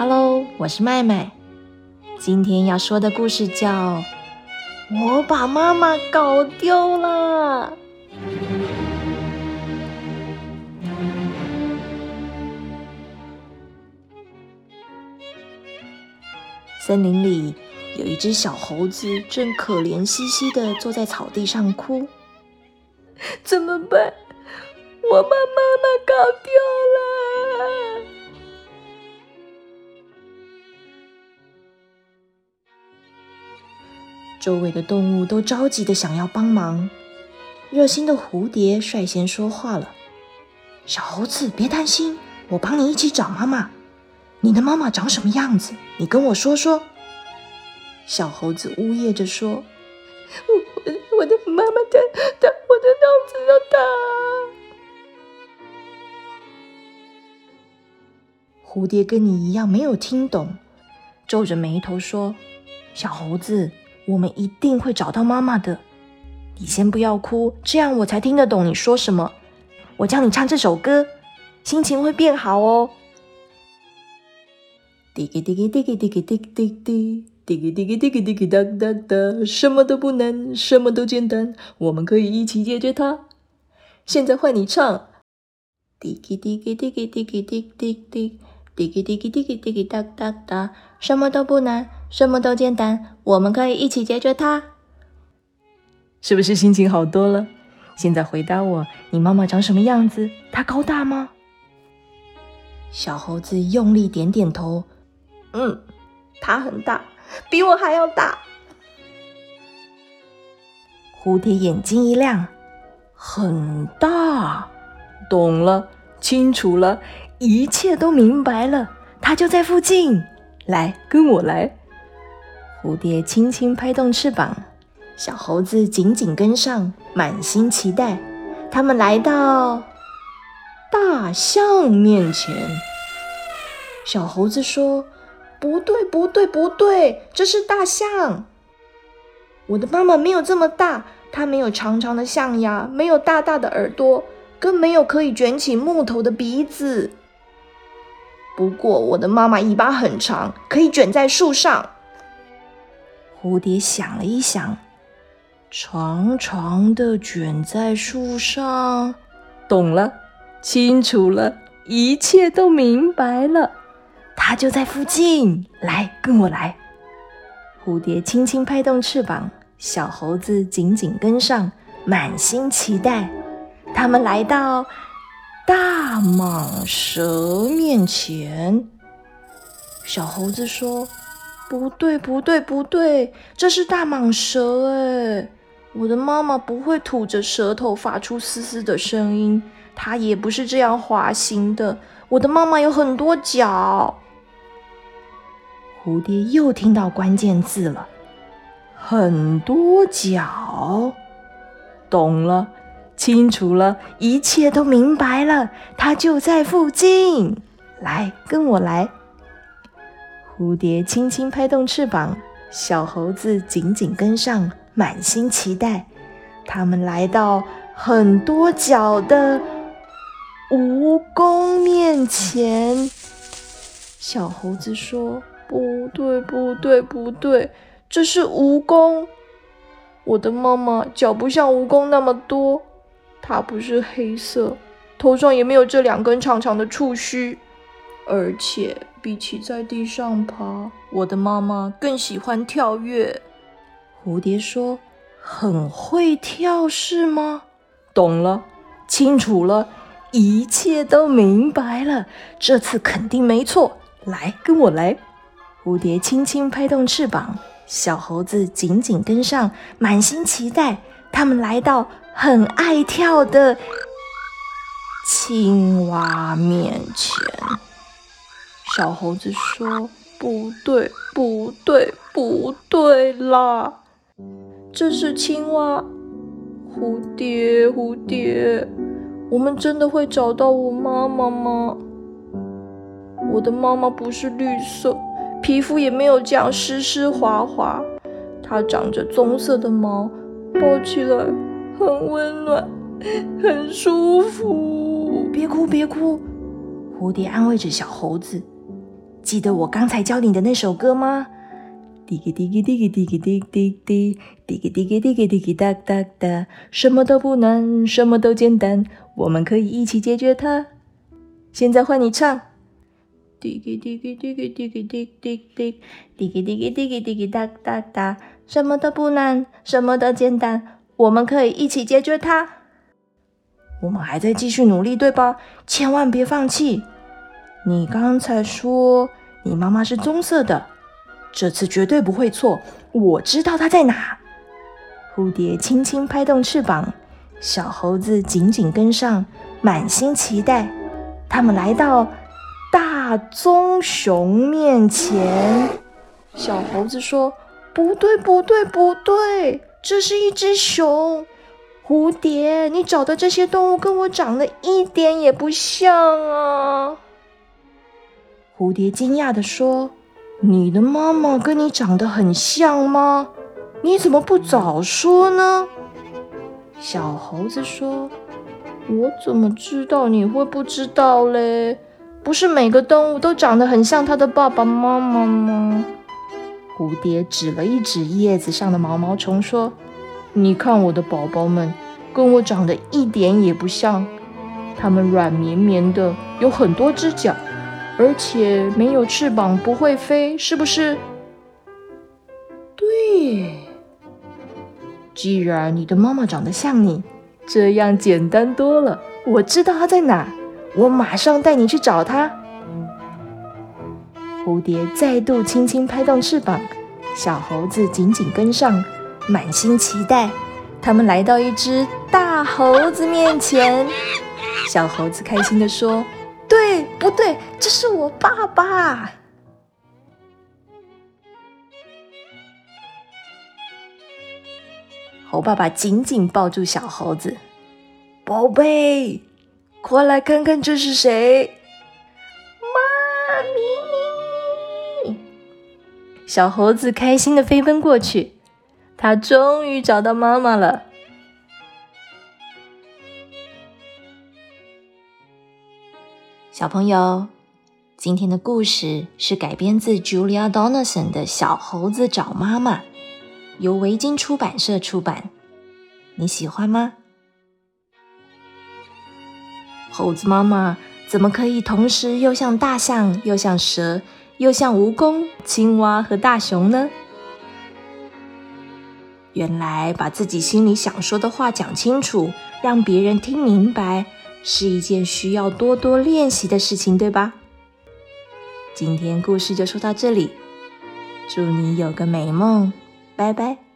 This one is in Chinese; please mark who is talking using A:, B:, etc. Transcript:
A: Hello，我是麦麦。今天要说的故事叫《我把妈妈搞丢了》。森林里有一只小猴子，正可怜兮兮的坐在草地上哭。怎么办？我把妈妈搞丢了！周围的动物都着急的想要帮忙。热心的蝴蝶率先说话了：“小猴子，别担心，我帮你一起找妈妈。你的妈妈长什么样子？你跟我说说。”小猴子呜咽着说：“我我的妈妈的的我的肚子都大。”蝴蝶跟你一样没有听懂，皱着眉头说：“小猴子。”我们一定会找到妈妈的。你先不要哭，这样我才听得懂你说什么。我教你唱这首歌，心情会变好哦。滴滴滴滴滴滴滴滴滴滴滴滴滴滴滴滴哒哒哒，什么都不难，什么都简单，我们可以一起解决它。现在换你唱。滴滴滴滴滴滴滴滴滴滴滴滴滴滴滴滴哒哒哒，什么都不难。什么都简单，我们可以一起解决它。是不是心情好多了？现在回答我，你妈妈长什么样子？她高大吗？小猴子用力点点头。嗯，她很大，比我还要大。蝴蝶眼睛一亮，很大，懂了，清楚了，一切都明白了。它就在附近，来，跟我来。蝴蝶轻轻拍动翅膀，小猴子紧紧跟上，满心期待。他们来到大象面前。小猴子说：“不对，不对，不对，这是大象。我的妈妈没有这么大，它没有长长的象牙，没有大大的耳朵，更没有可以卷起木头的鼻子。不过，我的妈妈尾巴很长，可以卷在树上。”蝴蝶想了一想，长长的卷在树上，懂了，清楚了，一切都明白了。它就在附近，来，跟我来。蝴蝶轻轻拍动翅膀，小猴子紧紧跟上，满心期待。他们来到大蟒蛇面前，小猴子说。不对，不对，不对，这是大蟒蛇哎！我的妈妈不会吐着舌头发出嘶嘶的声音，它也不是这样滑行的。我的妈妈有很多脚。蝴蝶又听到关键字了，很多脚，懂了，清楚了，一切都明白了。它就在附近，来，跟我来。蝴蝶轻轻拍动翅膀，小猴子紧紧跟上，满心期待。他们来到很多脚的蜈蚣面前。小猴子说：“不对，不对，不对，这是蜈蚣。我的妈妈脚不像蜈蚣那么多，它不是黑色，头上也没有这两根长长的触须，而且……”比起在地上爬，我的妈妈更喜欢跳跃。蝴蝶说：“很会跳是吗？”懂了，清楚了，一切都明白了。这次肯定没错。来，跟我来。蝴蝶轻轻拍动翅膀，小猴子紧紧跟上，满心期待。他们来到很爱跳的青蛙面前。小猴子说：“不对，不对，不对啦！这是青蛙。蝴蝶，蝴蝶，我们真的会找到我妈妈吗？我的妈妈不是绿色，皮肤也没有这样湿湿滑滑，它长着棕色的毛，抱起来很温暖，很舒服。别哭，别哭。”蝴蝶安慰着小猴子。记得我刚才教你的那首歌吗？滴个滴个滴个滴个滴滴滴，滴个滴个滴个滴个哒哒哒，什么都不难，什么都简单，我们可以一起解决它。现在换你唱。滴个滴个滴个滴个滴滴滴，滴个滴个滴个滴个哒哒哒，什么都不难，什么都简单，我们可以一起解决它。我们还在继续努力，对吧？千万别放弃。你刚才说你妈妈是棕色的，这次绝对不会错。我知道它在哪。蝴蝶轻轻拍动翅膀，小猴子紧紧跟上，满心期待。他们来到。大棕熊面前，小猴子说：“不对，不对，不对，这是一只熊。蝴蝶，你找的这些动物跟我长得一点也不像啊！”蝴蝶惊讶的说：“你的妈妈跟你长得很像吗？你怎么不早说呢？”小猴子说：“我怎么知道你会不知道嘞？”不是每个动物都长得很像它的爸爸妈妈吗？蝴蝶指了一指叶子上的毛毛虫，说：“你看我的宝宝们，跟我长得一点也不像。它们软绵绵的，有很多只脚，而且没有翅膀，不会飞，是不是？”对。既然你的妈妈长得像你，这样简单多了。我知道它在哪。我马上带你去找它。蝴蝶再度轻轻拍动翅膀，小猴子紧紧跟上，满心期待。他们来到一只大猴子面前，小猴子开心地说：“对不对？这是我爸爸。”猴爸爸紧紧抱住小猴子，宝贝。快来看看这是谁！小猴子开心的飞奔过去，它终于找到妈妈了。小朋友，今天的故事是改编自 Julia Donaldson 的《小猴子找妈妈》，由维京出版社出版。你喜欢吗？猴子妈妈怎么可以同时又像大象，又像蛇，又像蜈蚣、青蛙和大熊呢？原来把自己心里想说的话讲清楚，让别人听明白，是一件需要多多练习的事情，对吧？今天故事就说到这里，祝你有个美梦，拜拜。